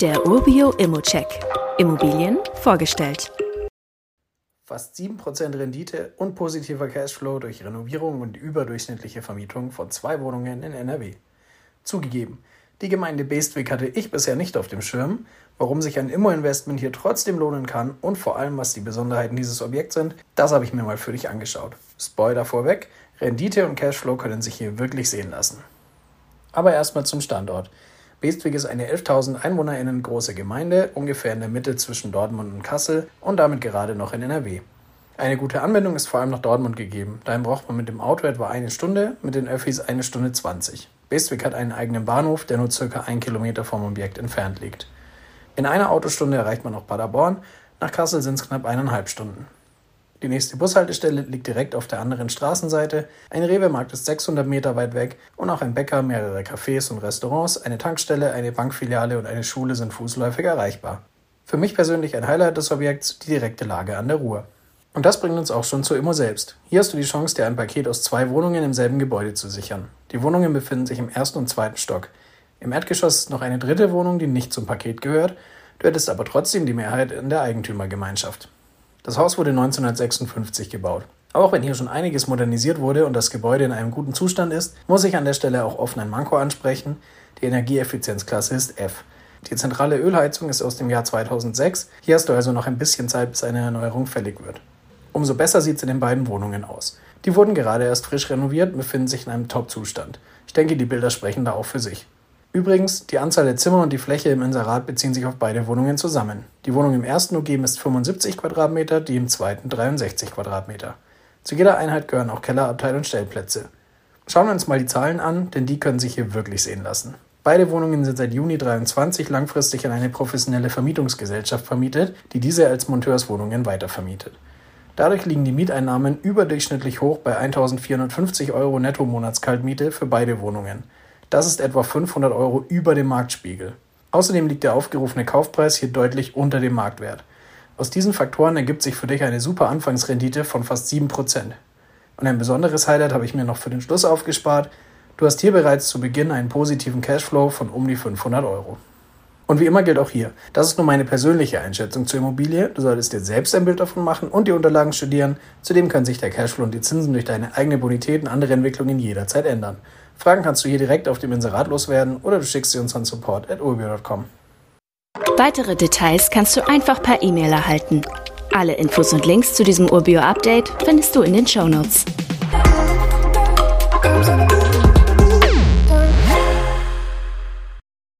Der Urbio Immocheck. Immobilien vorgestellt. Fast 7% Rendite und positiver Cashflow durch Renovierung und überdurchschnittliche Vermietung von zwei Wohnungen in NRW. Zugegeben, die Gemeinde Bestwig hatte ich bisher nicht auf dem Schirm. Warum sich ein Immo-Investment hier trotzdem lohnen kann und vor allem, was die Besonderheiten dieses Objekts sind, das habe ich mir mal für dich angeschaut. Spoiler vorweg, Rendite und Cashflow können sich hier wirklich sehen lassen. Aber erstmal zum Standort. Bestwig ist eine 11.000 EinwohnerInnen große Gemeinde, ungefähr in der Mitte zwischen Dortmund und Kassel und damit gerade noch in NRW. Eine gute Anbindung ist vor allem nach Dortmund gegeben. Dahin braucht man mit dem Auto etwa eine Stunde, mit den Öffis eine Stunde 20. Bestwig hat einen eigenen Bahnhof, der nur circa ein Kilometer vom Objekt entfernt liegt. In einer Autostunde erreicht man auch Paderborn, nach Kassel sind es knapp eineinhalb Stunden. Die nächste Bushaltestelle liegt direkt auf der anderen Straßenseite. Ein Rewe-Markt ist 600 Meter weit weg und auch ein Bäcker, mehrere Cafés und Restaurants, eine Tankstelle, eine Bankfiliale und eine Schule sind fußläufig erreichbar. Für mich persönlich ein Highlight des Objekts die direkte Lage an der Ruhr. Und das bringt uns auch schon zur Immo selbst. Hier hast du die Chance, dir ein Paket aus zwei Wohnungen im selben Gebäude zu sichern. Die Wohnungen befinden sich im ersten und zweiten Stock. Im Erdgeschoss ist noch eine dritte Wohnung, die nicht zum Paket gehört. Du hättest aber trotzdem die Mehrheit in der Eigentümergemeinschaft. Das Haus wurde 1956 gebaut. Auch wenn hier schon einiges modernisiert wurde und das Gebäude in einem guten Zustand ist, muss ich an der Stelle auch offen ein Manko ansprechen. Die Energieeffizienzklasse ist F. Die zentrale Ölheizung ist aus dem Jahr 2006. Hier hast du also noch ein bisschen Zeit, bis eine Erneuerung fällig wird. Umso besser sieht es in den beiden Wohnungen aus. Die wurden gerade erst frisch renoviert und befinden sich in einem Top-Zustand. Ich denke, die Bilder sprechen da auch für sich. Übrigens, die Anzahl der Zimmer und die Fläche im Inserat beziehen sich auf beide Wohnungen zusammen. Die Wohnung im ersten OG misst 75 Quadratmeter, die im zweiten 63 Quadratmeter. Zu jeder Einheit gehören auch Kellerabteil und Stellplätze. Schauen wir uns mal die Zahlen an, denn die können sich hier wirklich sehen lassen. Beide Wohnungen sind seit Juni 23 langfristig an eine professionelle Vermietungsgesellschaft vermietet, die diese als Monteurswohnungen weitervermietet. Dadurch liegen die Mieteinnahmen überdurchschnittlich hoch bei 1450 Euro Netto-Monatskaltmiete für beide Wohnungen. Das ist etwa 500 Euro über dem Marktspiegel. Außerdem liegt der aufgerufene Kaufpreis hier deutlich unter dem Marktwert. Aus diesen Faktoren ergibt sich für dich eine super Anfangsrendite von fast 7%. Und ein besonderes Highlight habe ich mir noch für den Schluss aufgespart. Du hast hier bereits zu Beginn einen positiven Cashflow von um die 500 Euro. Und wie immer gilt auch hier, das ist nur meine persönliche Einschätzung zur Immobilie. Du solltest dir selbst ein Bild davon machen und die Unterlagen studieren. Zudem können sich der Cashflow und die Zinsen durch deine eigene Bonität und andere Entwicklungen jederzeit ändern. Fragen kannst du hier direkt auf dem Inserat loswerden oder du schickst sie uns an support.urbio.com. Weitere Details kannst du einfach per E-Mail erhalten. Alle Infos und Links zu diesem Urbio-Update findest du in den Show Notes.